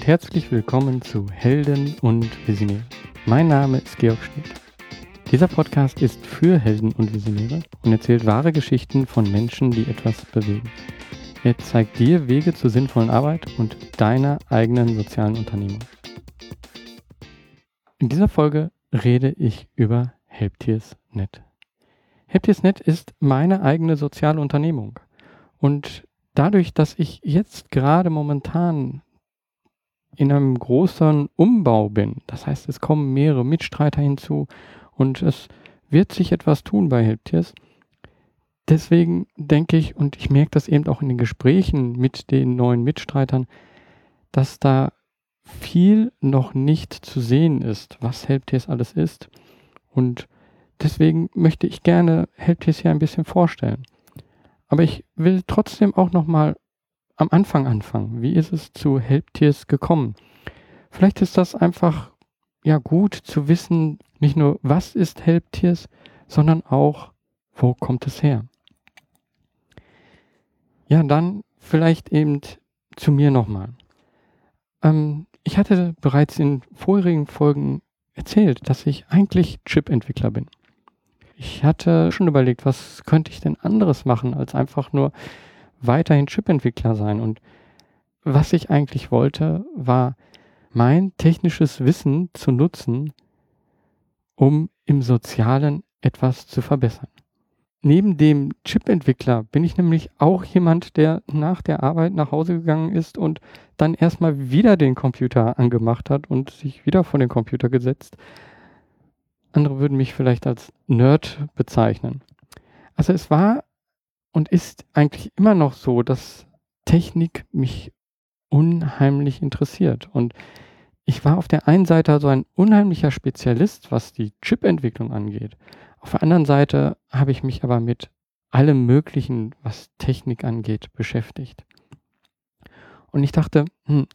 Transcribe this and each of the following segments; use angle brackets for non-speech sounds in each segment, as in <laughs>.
und herzlich willkommen zu Helden und Visionäre. Mein Name ist Georg Schmidt. Dieser Podcast ist für Helden und Visionäre und erzählt wahre Geschichten von Menschen, die etwas bewegen. Er zeigt dir Wege zur sinnvollen Arbeit und deiner eigenen sozialen Unternehmung. In dieser Folge rede ich über Helptiers.net. Helptiers.net ist meine eigene soziale Unternehmung. Und dadurch, dass ich jetzt gerade momentan in einem großen Umbau bin, das heißt, es kommen mehrere Mitstreiter hinzu und es wird sich etwas tun bei Helptiers. Deswegen denke ich, und ich merke das eben auch in den Gesprächen mit den neuen Mitstreitern, dass da viel noch nicht zu sehen ist, was Helptiers alles ist. Und deswegen möchte ich gerne Helptiers hier ein bisschen vorstellen. Aber ich will trotzdem auch nochmal am Anfang anfangen. Wie ist es zu Helptiers gekommen? Vielleicht ist das einfach ja gut zu wissen, nicht nur was ist Helptiers, sondern auch wo kommt es her. Ja, dann vielleicht eben zu mir nochmal. Ähm, ich hatte bereits in vorherigen Folgen erzählt, dass ich eigentlich Chip-Entwickler bin. Ich hatte schon überlegt, was könnte ich denn anderes machen, als einfach nur weiterhin Chip-Entwickler sein. Und was ich eigentlich wollte, war mein technisches Wissen zu nutzen, um im Sozialen etwas zu verbessern. Neben dem Chip-Entwickler bin ich nämlich auch jemand, der nach der Arbeit nach Hause gegangen ist und dann erstmal wieder den Computer angemacht hat und sich wieder vor den Computer gesetzt, andere würden mich vielleicht als Nerd bezeichnen. Also es war und ist eigentlich immer noch so, dass Technik mich unheimlich interessiert. Und ich war auf der einen Seite so ein unheimlicher Spezialist, was die Chip-Entwicklung angeht. Auf der anderen Seite habe ich mich aber mit allem Möglichen, was Technik angeht, beschäftigt. Und ich dachte, hm,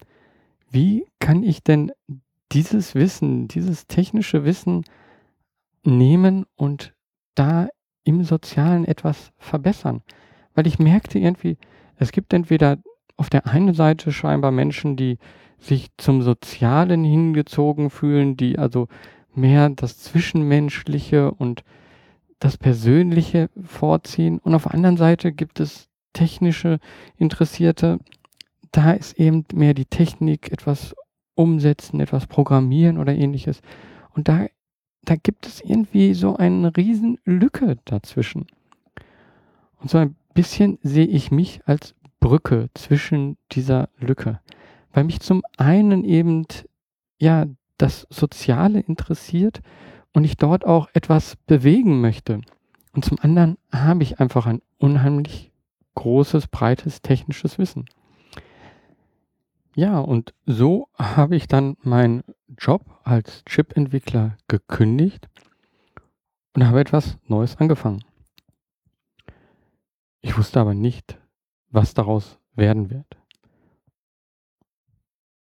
wie kann ich denn dieses Wissen, dieses technische Wissen nehmen und da im Sozialen etwas verbessern. Weil ich merkte irgendwie, es gibt entweder auf der einen Seite scheinbar Menschen, die sich zum Sozialen hingezogen fühlen, die also mehr das Zwischenmenschliche und das Persönliche vorziehen. Und auf der anderen Seite gibt es technische Interessierte. Da ist eben mehr die Technik, etwas umsetzen, etwas programmieren oder ähnliches. Und da da gibt es irgendwie so eine riesen Lücke dazwischen. Und so ein bisschen sehe ich mich als Brücke zwischen dieser Lücke, weil mich zum einen eben ja das Soziale interessiert und ich dort auch etwas bewegen möchte. Und zum anderen habe ich einfach ein unheimlich großes, breites technisches Wissen. Ja, und so habe ich dann meinen Job als Chip-Entwickler gekündigt und habe etwas Neues angefangen. Ich wusste aber nicht, was daraus werden wird.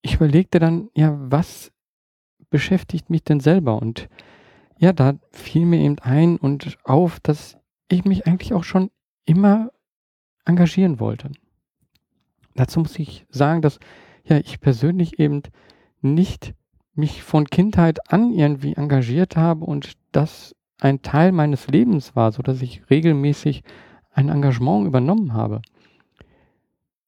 Ich überlegte dann, ja, was beschäftigt mich denn selber? Und ja, da fiel mir eben ein und auf, dass ich mich eigentlich auch schon immer engagieren wollte. Dazu muss ich sagen, dass ja, ich persönlich eben nicht mich von Kindheit an irgendwie engagiert habe und das ein Teil meines Lebens war, so dass ich regelmäßig ein Engagement übernommen habe.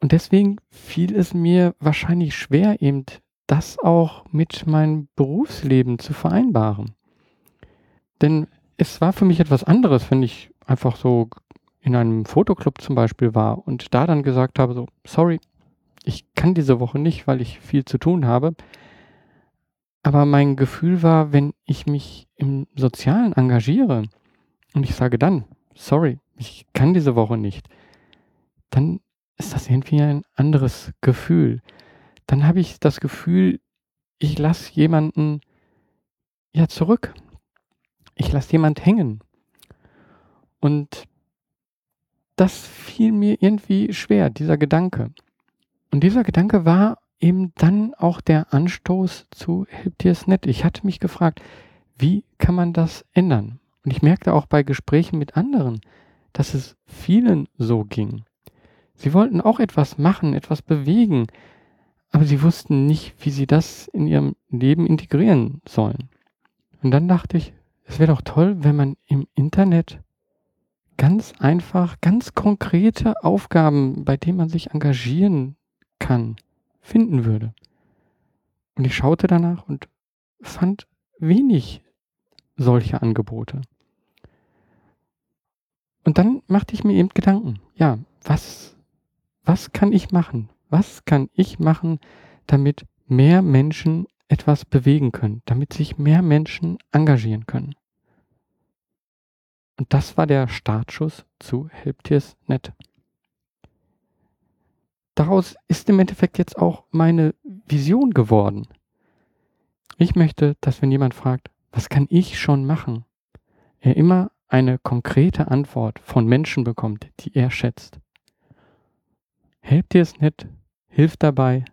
Und deswegen fiel es mir wahrscheinlich schwer, eben das auch mit meinem Berufsleben zu vereinbaren. Denn es war für mich etwas anderes, wenn ich einfach so in einem Fotoclub zum Beispiel war und da dann gesagt habe, so, sorry, ich kann diese Woche nicht, weil ich viel zu tun habe. Aber mein Gefühl war, wenn ich mich im Sozialen engagiere und ich sage dann, sorry, ich kann diese Woche nicht, dann ist das irgendwie ein anderes Gefühl. Dann habe ich das Gefühl, ich lasse jemanden ja zurück. Ich lasse jemand hängen. Und das fiel mir irgendwie schwer, dieser Gedanke. Und dieser Gedanke war eben dann auch der Anstoß zu Helptiers.net. Ich hatte mich gefragt, wie kann man das ändern? Und ich merkte auch bei Gesprächen mit anderen, dass es vielen so ging. Sie wollten auch etwas machen, etwas bewegen, aber sie wussten nicht, wie sie das in ihrem Leben integrieren sollen. Und dann dachte ich, es wäre doch toll, wenn man im Internet ganz einfach, ganz konkrete Aufgaben, bei denen man sich engagieren kann, finden würde. Und ich schaute danach und fand wenig solche Angebote. Und dann machte ich mir eben Gedanken, ja, was, was kann ich machen? Was kann ich machen, damit mehr Menschen etwas bewegen können, damit sich mehr Menschen engagieren können? Und das war der Startschuss zu Helptiers.net. Daraus ist im Endeffekt jetzt auch meine Vision geworden. Ich möchte, dass wenn jemand fragt, was kann ich schon machen, er immer eine konkrete Antwort von Menschen bekommt, die er schätzt. Helptiers.net hilft dabei,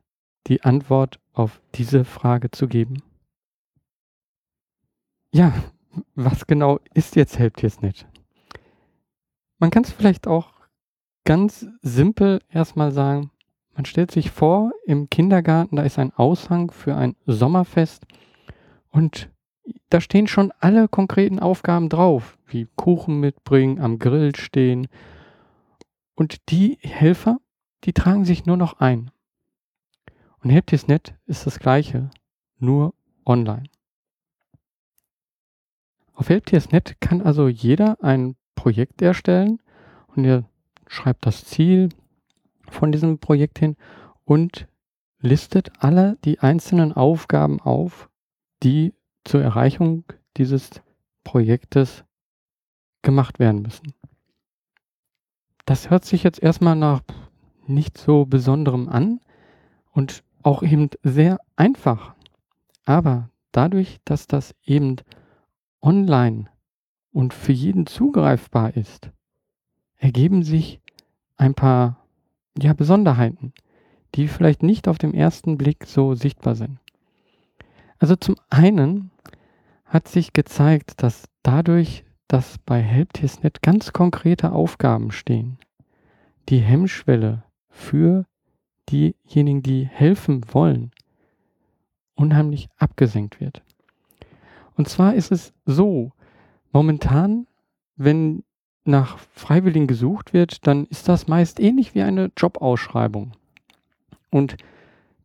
die Antwort auf diese Frage zu geben. Ja, was genau ist jetzt Helpt jetzt nicht? Man kann es vielleicht auch ganz simpel erstmal sagen, man stellt sich vor, im Kindergarten, da ist ein Aushang für ein Sommerfest und da stehen schon alle konkreten Aufgaben drauf, wie Kuchen mitbringen, am Grill stehen. Und die Helfer, die tragen sich nur noch ein. Und Helptiesnet ist das gleiche, nur online. Auf Helptiers.net kann also jeder ein Projekt erstellen und er schreibt das Ziel von diesem Projekt hin und listet alle die einzelnen Aufgaben auf, die zur Erreichung dieses Projektes gemacht werden müssen. Das hört sich jetzt erstmal nach nicht so besonderem an und auch eben sehr einfach. Aber dadurch, dass das eben online und für jeden zugreifbar ist, ergeben sich ein paar ja, Besonderheiten, die vielleicht nicht auf dem ersten Blick so sichtbar sind. Also zum einen hat sich gezeigt, dass dadurch, dass bei Helptiers.net ganz konkrete Aufgaben stehen, die Hemmschwelle für diejenigen, die helfen wollen, unheimlich abgesenkt wird. Und zwar ist es so, momentan, wenn nach Freiwilligen gesucht wird, dann ist das meist ähnlich wie eine Jobausschreibung. Und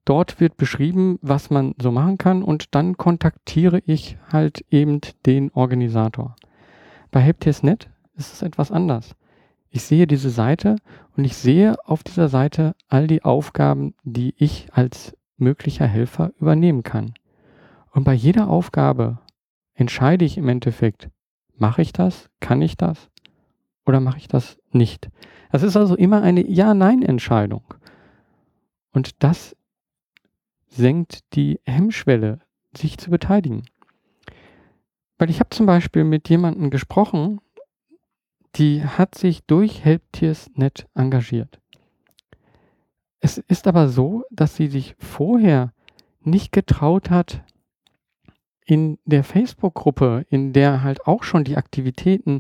dort wird beschrieben, was man so machen kann und dann kontaktiere ich halt eben den Organisator. Bei Helpdesk.net ist es etwas anders. Ich sehe diese Seite und ich sehe auf dieser Seite all die Aufgaben, die ich als möglicher Helfer übernehmen kann. Und bei jeder Aufgabe entscheide ich im Endeffekt, mache ich das, kann ich das oder mache ich das nicht. Das ist also immer eine Ja-Nein-Entscheidung. Und das senkt die Hemmschwelle, sich zu beteiligen. Weil ich habe zum Beispiel mit jemandem gesprochen, die hat sich durch Helptiers.net engagiert. Es ist aber so, dass sie sich vorher nicht getraut hat, in der Facebook-Gruppe, in der halt auch schon die Aktivitäten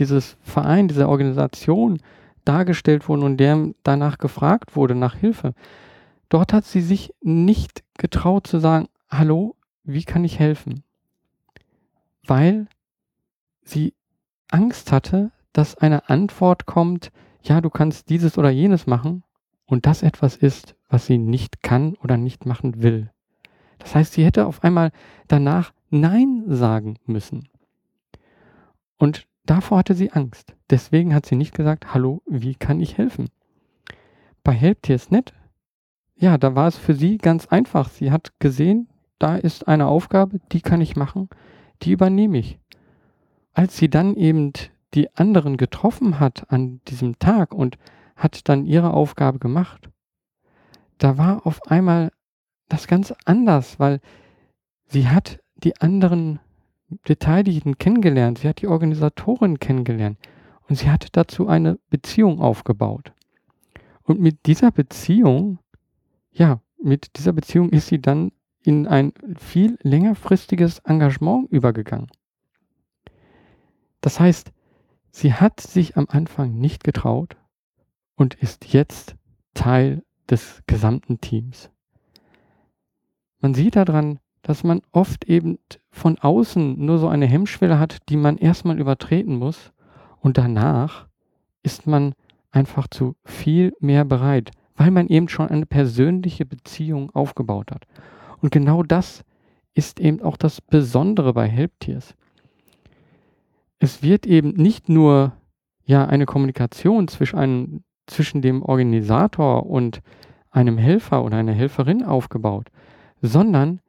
dieses Verein, dieser Organisation dargestellt wurden und der danach gefragt wurde, nach Hilfe, dort hat sie sich nicht getraut zu sagen, hallo, wie kann ich helfen? Weil sie Angst hatte, dass eine Antwort kommt, ja, du kannst dieses oder jenes machen und das etwas ist, was sie nicht kann oder nicht machen will. Das heißt, sie hätte auf einmal danach Nein sagen müssen. Und davor hatte sie Angst. Deswegen hat sie nicht gesagt, hallo, wie kann ich helfen? Bei Helptiers.net, ja, da war es für sie ganz einfach. Sie hat gesehen, da ist eine Aufgabe, die kann ich machen, die übernehme ich. Als sie dann eben die anderen getroffen hat an diesem Tag und hat dann ihre Aufgabe gemacht, da war auf einmal das ganz anders, weil sie hat die anderen Beteiligten kennengelernt, sie hat die Organisatorin kennengelernt und sie hat dazu eine Beziehung aufgebaut. Und mit dieser Beziehung, ja, mit dieser Beziehung ist sie dann in ein viel längerfristiges Engagement übergegangen. Das heißt, sie hat sich am Anfang nicht getraut und ist jetzt Teil des gesamten Teams. man sieht daran, dass man oft eben von außen nur so eine Hemmschwelle hat, die man erstmal übertreten muss und danach ist man einfach zu viel mehr bereit, weil man eben schon eine persönliche Beziehung aufgebaut hat. Und genau das ist eben auch das Besondere bei Helptiers. Es wird eben nicht nur ja eine Kommunikation zwischen, einem, zwischen dem Organisator und einem Helfer oder einer Helferin aufgebaut, sondern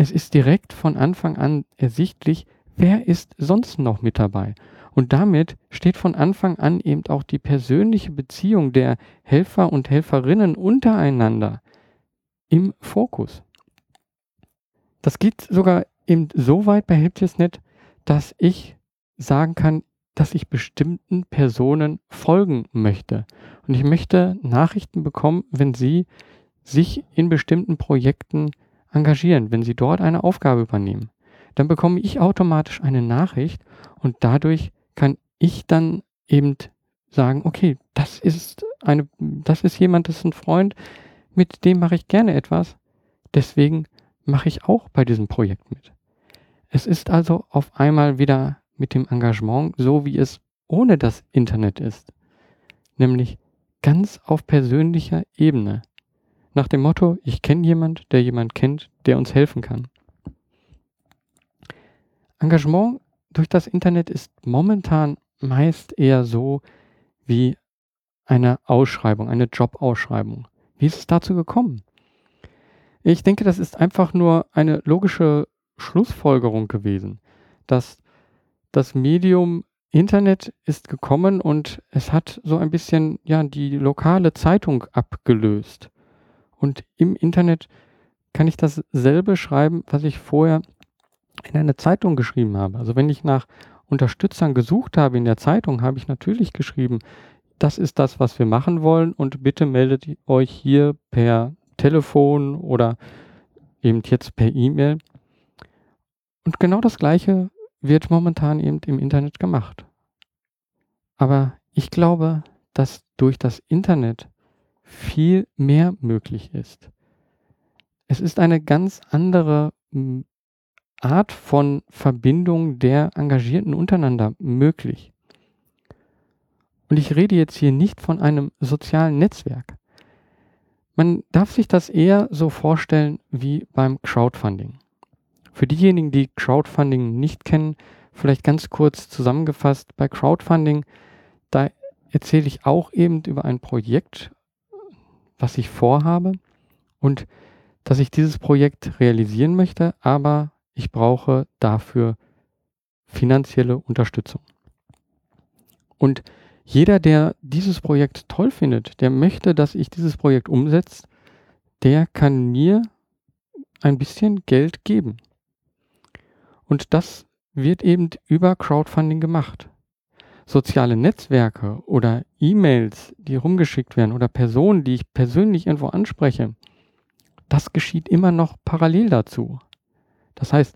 es ist direkt von Anfang an ersichtlich, wer ist sonst noch mit dabei. Und damit steht von Anfang an eben auch die persönliche Beziehung der Helfer und Helferinnen untereinander im Fokus. Das geht sogar eben so weit bei HelpTiersNet, dass ich sagen kann, dass ich bestimmten Personen folgen möchte. Und ich möchte Nachrichten bekommen, wenn sie sich in bestimmten Projekten engagieren, wenn sie dort eine Aufgabe übernehmen. Dann bekomme ich automatisch eine Nachricht und dadurch kann ich dann eben sagen, okay, das ist eine, das ist jemand, das ist ein Freund, mit dem mache ich gerne etwas. Deswegen mache ich auch bei diesem Projekt mit. Es ist also auf einmal wieder mit dem Engagement so, wie es ohne das Internet ist. Nämlich ganz auf persönlicher Ebene. Nach dem Motto, ich kenne jemand, der jemand kennt, der uns helfen kann. Engagement durch das Internet ist momentan meist eher so wie eine Ausschreibung, eine Jobausschreibung. Wie ist es dazu gekommen? Ich denke, das ist einfach nur eine logische Schlussfolgerung gewesen, dass das Medium Internet ist gekommen und es hat so ein bisschen ja die lokale Zeitung abgelöst. Und im Internet kann ich dasselbe schreiben, was ich vorher in einer Zeitung geschrieben habe. Also wenn ich nach Unterstützern gesucht habe in der Zeitung, habe ich natürlich geschrieben, das ist das, was wir machen wollen und bitte meldet euch hier per Telefon oder eben jetzt per E-Mail. Und genau das Gleiche wird momentan eben im Internet gemacht. Aber ich glaube, dass durch das Internet viel mehr möglich ist. Es ist eine ganz andere hm, Art von Verbindung der Engagierten untereinander möglich. Und ich rede jetzt hier nicht von einem sozialen Netzwerk. Man darf sich das eher so vorstellen wie beim Crowdfunding. Für diejenigen, die Crowdfunding nicht kennen, vielleicht ganz kurz zusammengefasst, bei Crowdfunding, da erzähle ich auch eben über ein Projekt, was ich vorhabe und dass ich dieses Projekt realisieren möchte, aber ich brauche dafür finanzielle Unterstützung. Und jeder, der dieses Projekt toll findet, der möchte, dass ich dieses Projekt umsetze, der kann mir ein bisschen Geld geben. Und das wird eben über Crowdfunding gemacht. Soziale Netzwerke oder E-Mails, die rumgeschickt werden oder Personen, die ich persönlich irgendwo anspreche, das geschieht immer noch parallel dazu. Das heißt,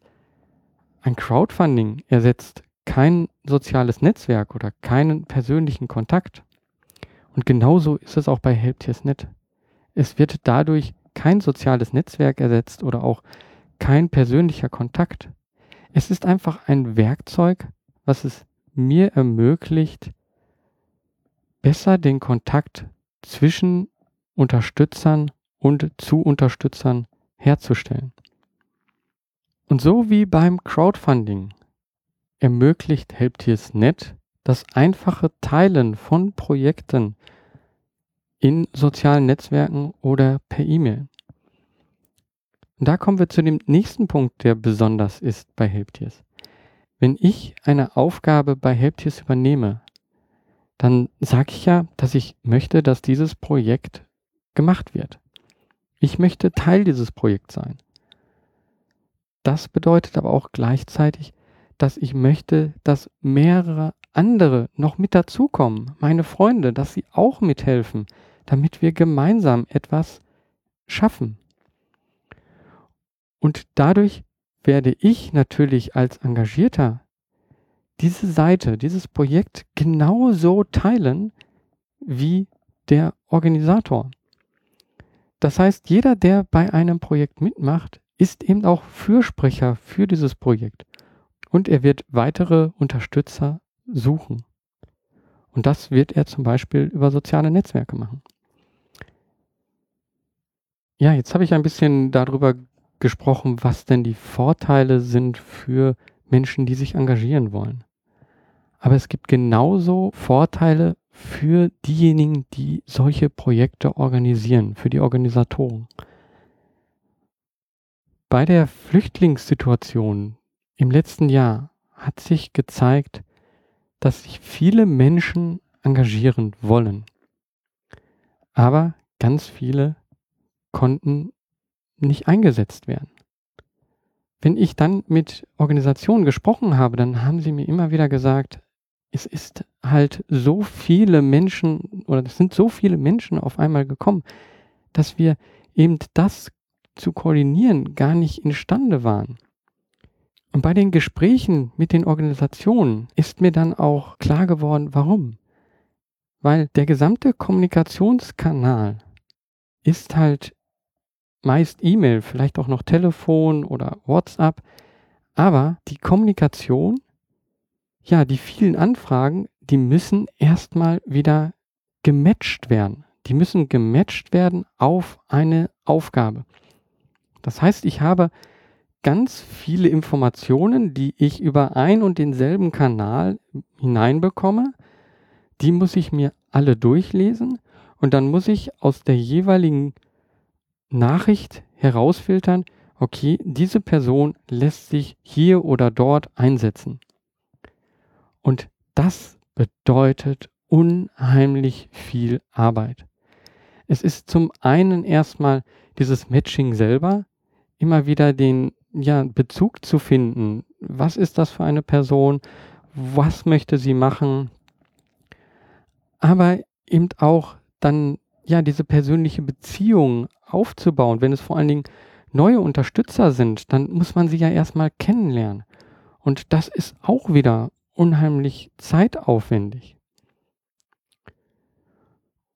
ein Crowdfunding ersetzt kein soziales Netzwerk oder keinen persönlichen Kontakt. Und genauso ist es auch bei Helptiers.net. Es wird dadurch kein soziales Netzwerk ersetzt oder auch kein persönlicher Kontakt. Es ist einfach ein Werkzeug, was es mir ermöglicht, besser den Kontakt zwischen Unterstützern und zu Unterstützern herzustellen. Und so wie beim Crowdfunding ermöglicht Helptiers.net das einfache Teilen von Projekten in sozialen Netzwerken oder per E-Mail. Da kommen wir zu dem nächsten Punkt, der besonders ist bei Helptiers. Wenn ich eine Aufgabe bei Helptiers übernehme, dann sage ich ja, dass ich möchte, dass dieses Projekt gemacht wird. Ich möchte Teil dieses Projekts sein. Das bedeutet aber auch gleichzeitig, dass ich möchte, dass mehrere andere noch mit dazukommen, meine Freunde, dass sie auch mithelfen, damit wir gemeinsam etwas schaffen. Und dadurch werde ich natürlich als Engagierter diese Seite, dieses Projekt genauso teilen wie der Organisator. Das heißt, jeder, der bei einem Projekt mitmacht, ist eben auch Fürsprecher für dieses Projekt. Und er wird weitere Unterstützer suchen. Und das wird er zum Beispiel über soziale Netzwerke machen. Ja, jetzt habe ich ein bisschen darüber gesprochen, was denn die Vorteile sind für Menschen, die sich engagieren wollen. Aber es gibt genauso Vorteile für diejenigen, die solche Projekte organisieren, für die Organisatoren. Bei der Flüchtlingssituation im letzten Jahr hat sich gezeigt, dass sich viele Menschen engagieren wollen. Aber ganz viele konnten nicht eingesetzt werden. Wenn ich dann mit Organisationen gesprochen habe, dann haben sie mir immer wieder gesagt, es ist halt so viele Menschen oder es sind so viele Menschen auf einmal gekommen, dass wir eben das zu koordinieren gar nicht imstande waren. Und bei den Gesprächen mit den Organisationen ist mir dann auch klar geworden, warum. Weil der gesamte Kommunikationskanal ist halt meist E-Mail, vielleicht auch noch Telefon oder WhatsApp, aber die Kommunikation ja, die vielen Anfragen, die müssen erstmal wieder gematcht werden. Die müssen gematcht werden auf eine Aufgabe. Das heißt, ich habe ganz viele Informationen, die ich über ein und denselben Kanal hineinbekomme. Die muss ich mir alle durchlesen und dann muss ich aus der jeweiligen Nachricht herausfiltern, okay, diese Person lässt sich hier oder dort einsetzen. Und das bedeutet unheimlich viel Arbeit. Es ist zum einen erstmal dieses Matching selber, immer wieder den ja, Bezug zu finden. Was ist das für eine Person? Was möchte sie machen? Aber eben auch dann ja diese persönliche Beziehung aufzubauen. Wenn es vor allen Dingen neue Unterstützer sind, dann muss man sie ja erstmal kennenlernen. Und das ist auch wieder unheimlich zeitaufwendig.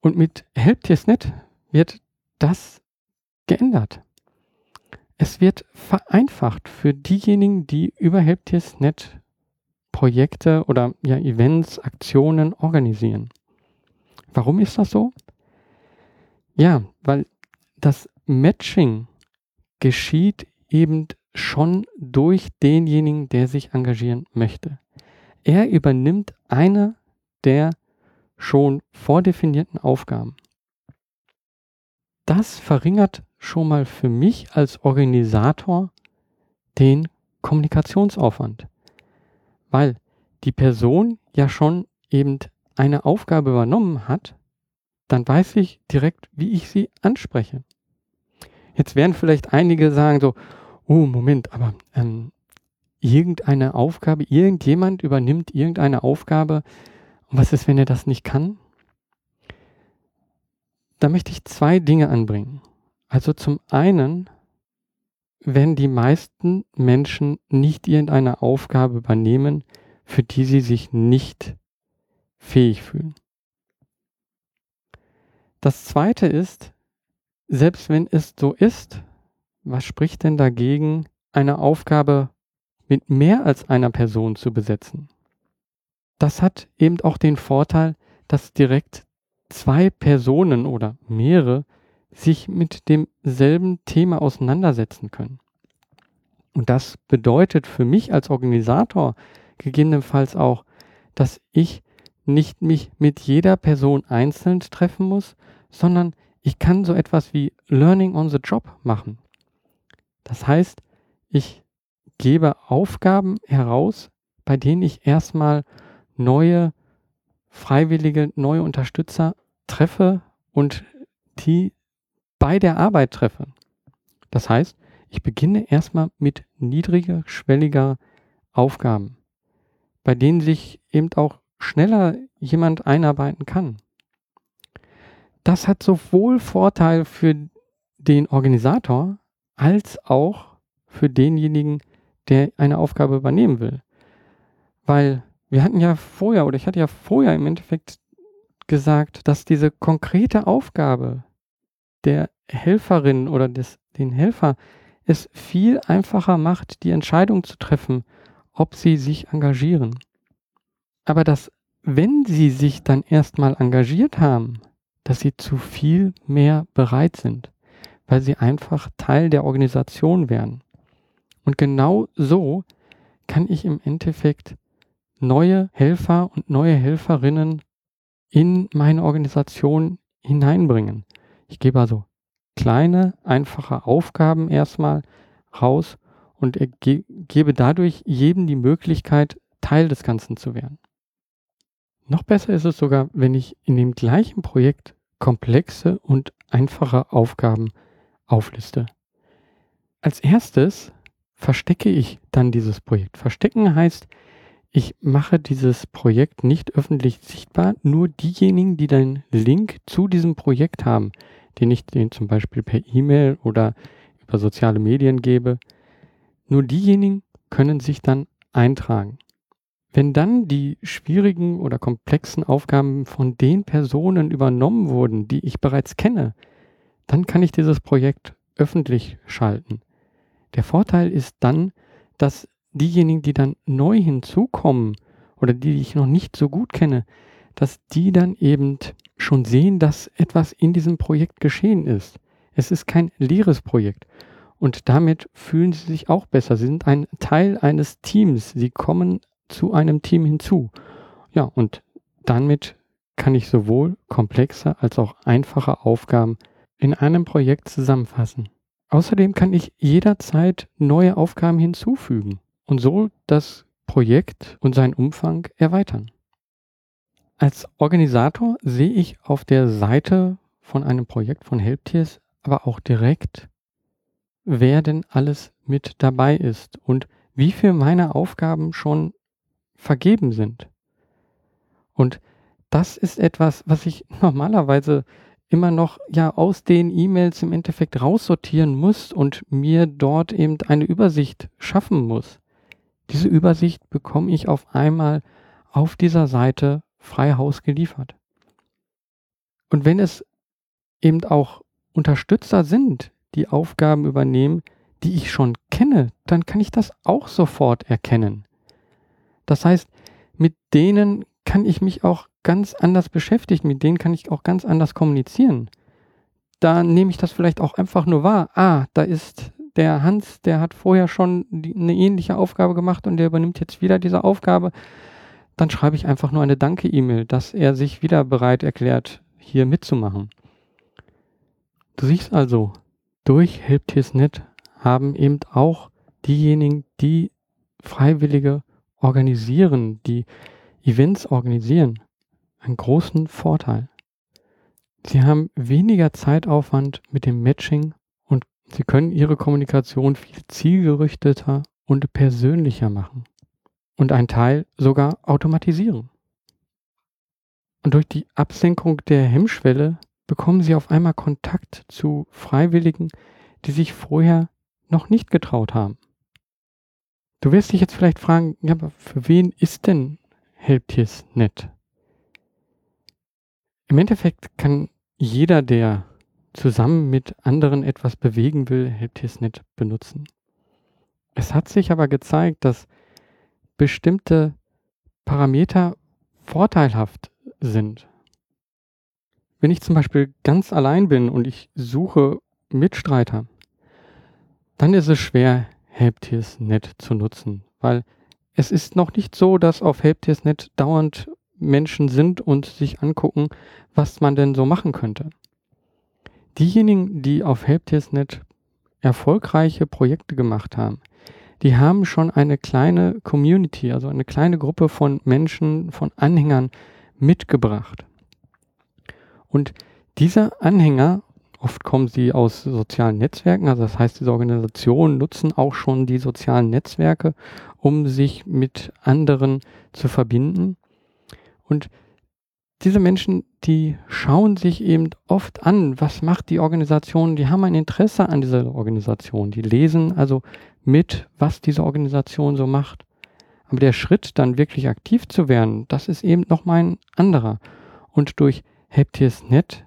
Und mit Helptiersnet wird das geändert. Es wird vereinfacht für diejenigen, die über Helptiersnet Projekte oder ja, Events, Aktionen organisieren. Warum ist das so? Ja, weil das Matching geschieht eben schon durch denjenigen, der sich engagieren möchte. Er übernimmt eine der schon vordefinierten Aufgaben. Das verringert schon mal für mich als Organisator den Kommunikationsaufwand, weil die Person ja schon eben eine Aufgabe übernommen hat, dann weiß ich direkt, wie ich sie anspreche. Jetzt werden vielleicht einige sagen so, oh Moment, aber ähm, irgendeine Aufgabe, irgendjemand übernimmt irgendeine Aufgabe. Und was ist, wenn er das nicht kann? Da möchte ich zwei Dinge anbringen. Also zum einen, wenn die meisten Menschen nicht irgendeine Aufgabe übernehmen, für die sie sich nicht fähig fühlen. Das zweite ist, selbst wenn es so ist, was spricht denn dagegen, eine Aufgabe mit mehr als einer Person zu besetzen. Das hat eben auch den Vorteil, dass direkt zwei Personen oder mehrere sich mit demselben Thema auseinandersetzen können. Und das bedeutet für mich als Organisator gegebenenfalls auch, dass ich nicht mich mit jeder Person einzeln treffen muss, sondern ich kann so etwas wie Learning on the Job machen. Das heißt, ich gebe Aufgaben heraus, bei denen ich erstmal neue freiwillige, neue Unterstützer treffe und die bei der Arbeit treffe. Das heißt, ich beginne erstmal mit niedriger, schwelliger Aufgaben, bei denen sich eben auch schneller jemand einarbeiten kann. Das hat sowohl Vorteil für den Organisator als auch für denjenigen, der eine Aufgabe übernehmen will. Weil wir hatten ja vorher, oder ich hatte ja vorher im Endeffekt gesagt, dass diese konkrete Aufgabe, der Helferin oder des, den Helfer es viel einfacher macht, die Entscheidung zu treffen, ob sie sich engagieren. Aber dass, wenn sie sich dann erstmal engagiert haben, dass sie zu viel mehr bereit sind, weil sie einfach Teil der Organisation werden. Und genau so kann ich im Endeffekt neue Helfer und neue Helferinnen in meine Organisation hineinbringen. Ich gebe also kleine, einfache Aufgaben erstmal raus und ge gebe dadurch jedem die Möglichkeit, Teil des Ganzen zu werden. Noch besser ist es sogar, wenn ich in dem gleichen Projekt komplexe und einfache Aufgaben aufliste. Als erstes verstecke ich dann dieses Projekt. Verstecken heißt, ich mache dieses Projekt nicht öffentlich sichtbar. Nur diejenigen, die den Link zu diesem Projekt haben, den ich den zum Beispiel per E-Mail oder über soziale Medien gebe, nur diejenigen können sich dann eintragen. Wenn dann die schwierigen oder komplexen Aufgaben von den Personen übernommen wurden, die ich bereits kenne, dann kann ich dieses Projekt öffentlich schalten. Der Vorteil ist dann, dass diejenigen, die dann neu hinzukommen oder die, ich noch nicht so gut kenne, dass die dann eben schon sehen, dass etwas in diesem Projekt geschehen ist. Es ist kein leeres Projekt. Und damit fühlen sie sich auch besser. Sie sind ein Teil eines Teams. Sie kommen zu einem Team hinzu. Ja, und damit kann ich sowohl komplexe als auch einfache Aufgaben in einem Projekt zusammenfassen. Außerdem kann ich jederzeit neue Aufgaben hinzufügen und so das Projekt und seinen Umfang erweitern. Als Organisator sehe ich auf der Seite von einem Projekt von Helptiers aber auch direkt, wer denn alles mit dabei ist und wie viel meiner Aufgaben schon vergeben sind. Und das ist etwas, was ich <laughs> normalerweise immer noch ja aus den E-Mails im Endeffekt raussortieren muss und mir dort eben eine Übersicht schaffen muss. Diese Übersicht bekomme ich auf einmal auf dieser Seite frei Haus geliefert. Und wenn es eben auch Unterstützer sind, die Aufgaben übernehmen, die ich schon kenne, dann kann ich das auch sofort erkennen. Das heißt, mit denen kann ich mich auch ganz anders beschäftigen, mit denen kann ich auch ganz anders kommunizieren. Da nehme ich das vielleicht auch einfach nur wahr. Ah, da ist der Hans, der hat vorher schon die, eine ähnliche Aufgabe gemacht und der übernimmt jetzt wieder diese Aufgabe. Dann schreibe ich einfach nur eine Danke-E-Mail, dass er sich wieder bereit erklärt, hier mitzumachen. Du siehst also, durch Helptiers.net haben eben auch diejenigen, die Freiwillige organisieren, die Events organisieren, einen großen Vorteil. Sie haben weniger Zeitaufwand mit dem Matching und Sie können Ihre Kommunikation viel zielgerichteter und persönlicher machen und einen Teil sogar automatisieren. Und durch die Absenkung der Hemmschwelle bekommen Sie auf einmal Kontakt zu Freiwilligen, die sich vorher noch nicht getraut haben. Du wirst dich jetzt vielleicht fragen, ja, aber für wen ist denn Helptiers nett? Im Endeffekt kann jeder, der zusammen mit anderen etwas bewegen will, Helptiers nett benutzen. Es hat sich aber gezeigt, dass bestimmte Parameter vorteilhaft sind. Wenn ich zum Beispiel ganz allein bin und ich suche Mitstreiter, dann ist es schwer, Helptiers.net zu nutzen, weil es ist noch nicht so, dass auf Helptiers.net dauernd Menschen sind und sich angucken, was man denn so machen könnte. Diejenigen, die auf Helptiers.net erfolgreiche Projekte gemacht haben, die haben schon eine kleine Community, also eine kleine Gruppe von Menschen, von Anhängern mitgebracht. Und diese Anhänger Oft kommen sie aus sozialen Netzwerken, also das heißt, diese Organisationen nutzen auch schon die sozialen Netzwerke, um sich mit anderen zu verbinden. Und diese Menschen, die schauen sich eben oft an, was macht die Organisation, die haben ein Interesse an dieser Organisation, die lesen also mit, was diese Organisation so macht. Aber der Schritt, dann wirklich aktiv zu werden, das ist eben nochmal ein anderer. Und durch Helptiers.net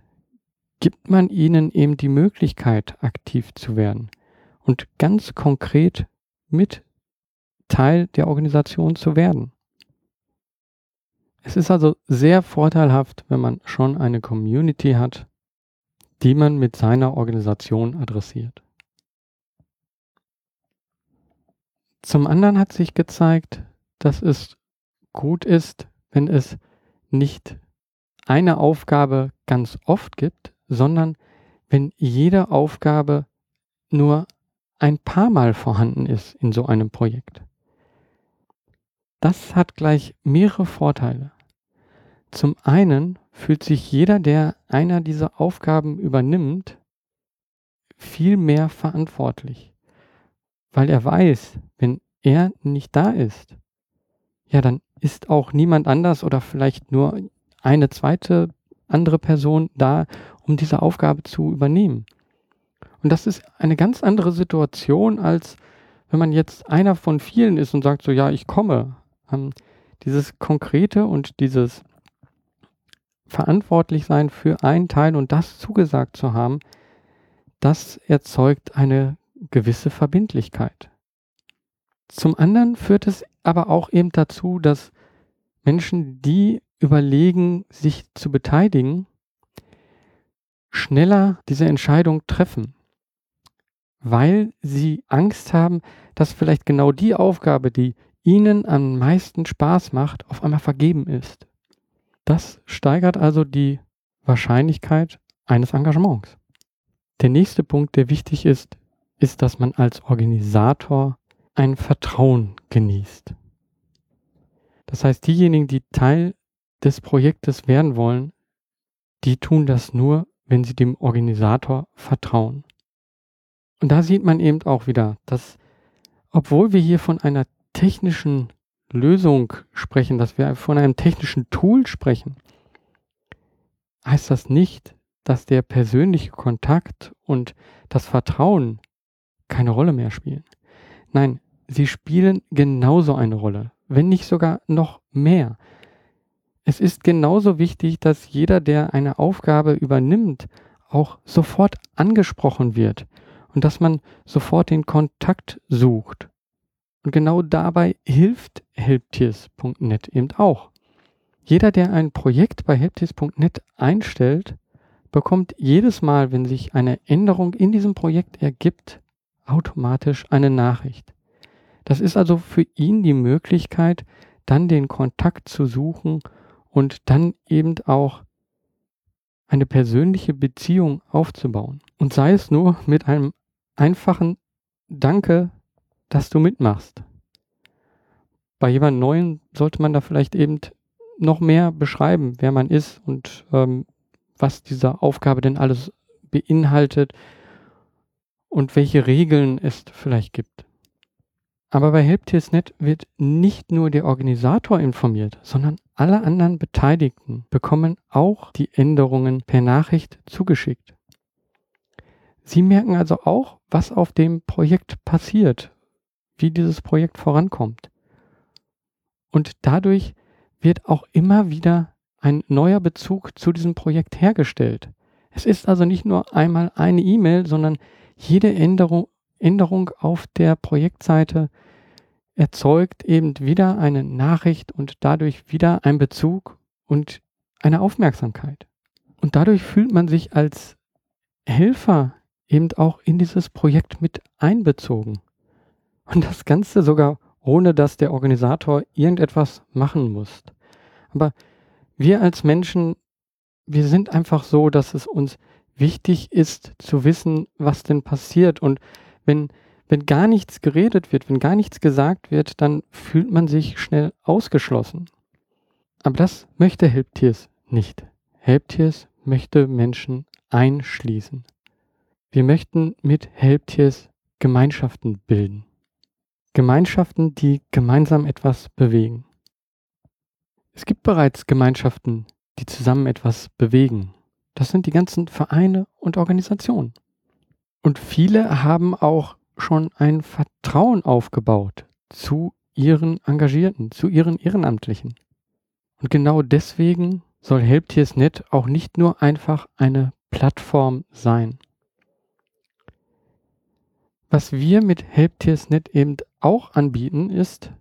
gibt man ihnen eben die Möglichkeit, aktiv zu werden und ganz konkret mit Teil der Organisation zu werden. Es ist also sehr vorteilhaft, wenn man schon eine Community hat, die man mit seiner Organisation adressiert. Zum anderen hat sich gezeigt, dass es gut ist, wenn es nicht eine Aufgabe ganz oft gibt, sondern wenn jede Aufgabe nur ein paar Mal vorhanden ist in so einem Projekt. Das hat gleich mehrere Vorteile. Zum einen fühlt sich jeder, der einer dieser Aufgaben übernimmt, viel mehr verantwortlich, weil er weiß, wenn er nicht da ist, ja, dann ist auch niemand anders oder vielleicht nur eine zweite andere Person da, um diese Aufgabe zu übernehmen. Und das ist eine ganz andere Situation, als wenn man jetzt einer von vielen ist und sagt so, ja, ich komme. Ähm, dieses Konkrete und dieses Verantwortlichsein für einen Teil und das zugesagt zu haben, das erzeugt eine gewisse Verbindlichkeit. Zum anderen führt es aber auch eben dazu, dass Menschen, die überlegen, sich zu beteiligen, schneller diese Entscheidung treffen, weil sie Angst haben, dass vielleicht genau die Aufgabe, die ihnen am meisten Spaß macht, auf einmal vergeben ist. Das steigert also die Wahrscheinlichkeit eines Engagements. Der nächste Punkt, der wichtig ist, ist, dass man als Organisator ein Vertrauen genießt. Das heißt, diejenigen, die Teil des Projektes werden wollen, die tun das nur, wenn sie dem Organisator vertrauen. Und da sieht man eben auch wieder, dass obwohl wir hier von einer technischen Lösung sprechen, dass wir von einem technischen Tool sprechen, heißt das nicht, dass der persönliche Kontakt und das Vertrauen keine Rolle mehr spielen. Nein, sie spielen genauso eine Rolle, wenn nicht sogar noch mehr. Es ist genauso wichtig, dass jeder, der eine Aufgabe übernimmt, auch sofort angesprochen wird und dass man sofort den Kontakt sucht. Und genau dabei hilft helptiers.net eben auch. Jeder, der ein Projekt bei helptiers.net einstellt, bekommt jedes Mal, wenn sich eine Änderung in diesem Projekt ergibt, automatisch eine Nachricht. Das ist also für ihn die Möglichkeit, dann den Kontakt zu suchen und dann eben auch eine persönliche Beziehung aufzubauen. Und sei es nur mit einem einfachen Danke, dass du mitmachst. Bei jemand Neuen sollte man da vielleicht eben noch mehr beschreiben, wer man ist und ähm, was diese Aufgabe denn alles beinhaltet und welche Regeln es vielleicht gibt. Aber bei HelpTiersNet wird nicht nur der Organisator informiert, sondern alle anderen Beteiligten bekommen auch die Änderungen per Nachricht zugeschickt. Sie merken also auch, was auf dem Projekt passiert, wie dieses Projekt vorankommt. Und dadurch wird auch immer wieder ein neuer Bezug zu diesem Projekt hergestellt. Es ist also nicht nur einmal eine E-Mail, sondern jede Änderung Änderung auf der Projektseite erzeugt eben wieder eine Nachricht und dadurch wieder ein Bezug und eine Aufmerksamkeit. Und dadurch fühlt man sich als Helfer eben auch in dieses Projekt mit einbezogen. Und das Ganze sogar ohne dass der Organisator irgendetwas machen muss. Aber wir als Menschen, wir sind einfach so, dass es uns wichtig ist zu wissen, was denn passiert. Und wenn, wenn gar nichts geredet wird, wenn gar nichts gesagt wird, dann fühlt man sich schnell ausgeschlossen. Aber das möchte Helptiers nicht. Helptiers möchte Menschen einschließen. Wir möchten mit Helptiers Gemeinschaften bilden. Gemeinschaften, die gemeinsam etwas bewegen. Es gibt bereits Gemeinschaften, die zusammen etwas bewegen. Das sind die ganzen Vereine und Organisationen. Und viele haben auch schon ein Vertrauen aufgebaut zu ihren Engagierten, zu ihren Ehrenamtlichen. Und genau deswegen soll Helptiers.net auch nicht nur einfach eine Plattform sein. Was wir mit HelpTiersNet eben auch anbieten, ist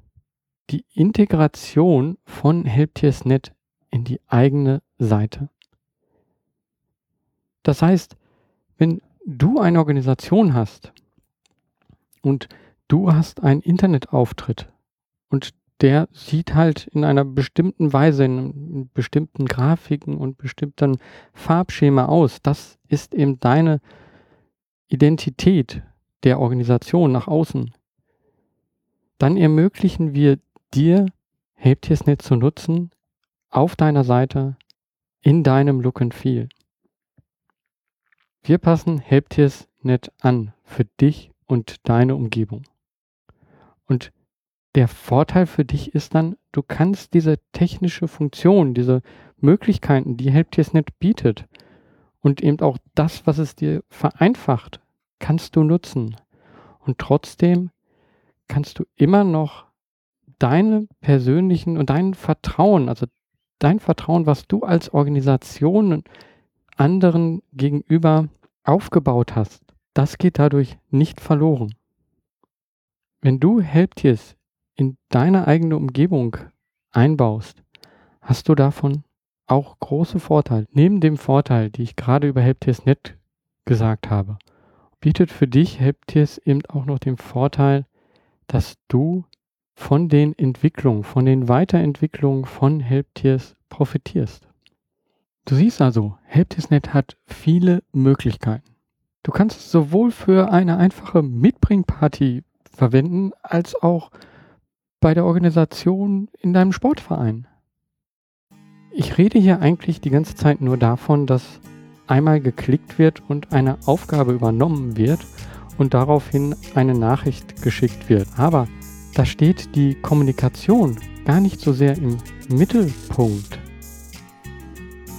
die Integration von HelpTiersNet in die eigene Seite. Das heißt, wenn du eine Organisation hast und du hast einen Internetauftritt und der sieht halt in einer bestimmten Weise, in bestimmten Grafiken und bestimmten Farbschema aus. Das ist eben deine Identität der Organisation nach außen. Dann ermöglichen wir dir, HelpTiersNet zu nutzen, auf deiner Seite, in deinem Look and Feel. Wir passen HelpTiersNet an für dich und deine Umgebung. Und der Vorteil für dich ist dann, du kannst diese technische Funktion, diese Möglichkeiten, die HelpTiersNet bietet und eben auch das, was es dir vereinfacht, kannst du nutzen. Und trotzdem kannst du immer noch deine persönlichen und dein Vertrauen, also dein Vertrauen, was du als Organisation anderen gegenüber aufgebaut hast, das geht dadurch nicht verloren. Wenn du Helptiers in deine eigene Umgebung einbaust, hast du davon auch große Vorteile. Neben dem Vorteil, die ich gerade über Helptiers.net gesagt habe, bietet für dich Helptiers eben auch noch den Vorteil, dass du von den Entwicklungen, von den Weiterentwicklungen von Helptiers profitierst. Du siehst also, Helptiers.net hat viele Möglichkeiten. Du kannst es sowohl für eine einfache Mitbringparty verwenden, als auch bei der Organisation in deinem Sportverein. Ich rede hier eigentlich die ganze Zeit nur davon, dass einmal geklickt wird und eine Aufgabe übernommen wird und daraufhin eine Nachricht geschickt wird. Aber da steht die Kommunikation gar nicht so sehr im Mittelpunkt.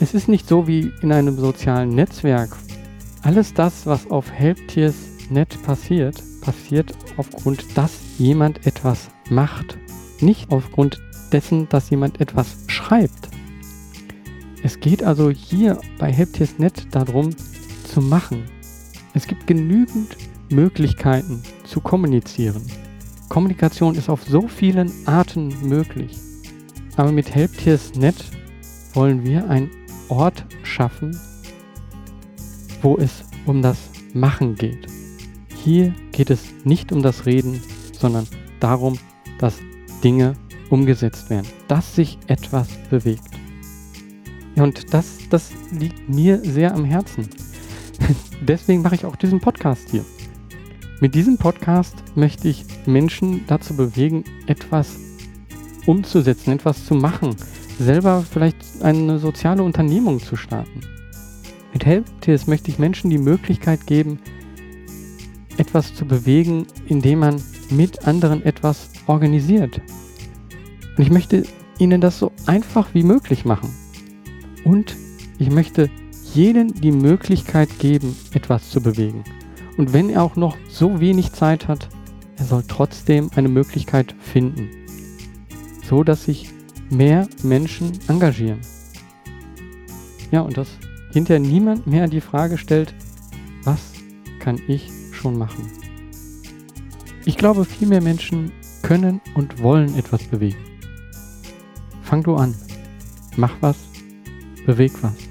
Es ist nicht so wie in einem sozialen Netzwerk. Alles das, was auf Helptiers.net passiert, passiert aufgrund, dass jemand etwas macht. Nicht aufgrund dessen, dass jemand etwas schreibt. Es geht also hier bei Helptiers.net darum, zu machen. Es gibt genügend Möglichkeiten zu kommunizieren. Kommunikation ist auf so vielen Arten möglich. Aber mit Helptiers.net wollen wir einen Ort schaffen, wo es um das Machen geht. Hier geht es nicht um das Reden, sondern darum, dass Dinge umgesetzt werden, dass sich etwas bewegt. Und das, das liegt mir sehr am Herzen. <laughs> Deswegen mache ich auch diesen Podcast hier. Mit diesem Podcast möchte ich Menschen dazu bewegen, etwas umzusetzen, etwas zu machen, selber vielleicht eine soziale Unternehmung zu starten. Mit Helptiers möchte ich Menschen die Möglichkeit geben, etwas zu bewegen, indem man mit anderen etwas organisiert. Und ich möchte Ihnen das so einfach wie möglich machen. Und ich möchte jedem die Möglichkeit geben, etwas zu bewegen. Und wenn er auch noch so wenig Zeit hat, er soll trotzdem eine Möglichkeit finden, so dass sich mehr Menschen engagieren. Ja, und dass hinterher niemand mehr die Frage stellt, was kann ich schon machen? Ich glaube, viel mehr Menschen können und wollen etwas bewegen. Fang du an. Mach was, beweg was.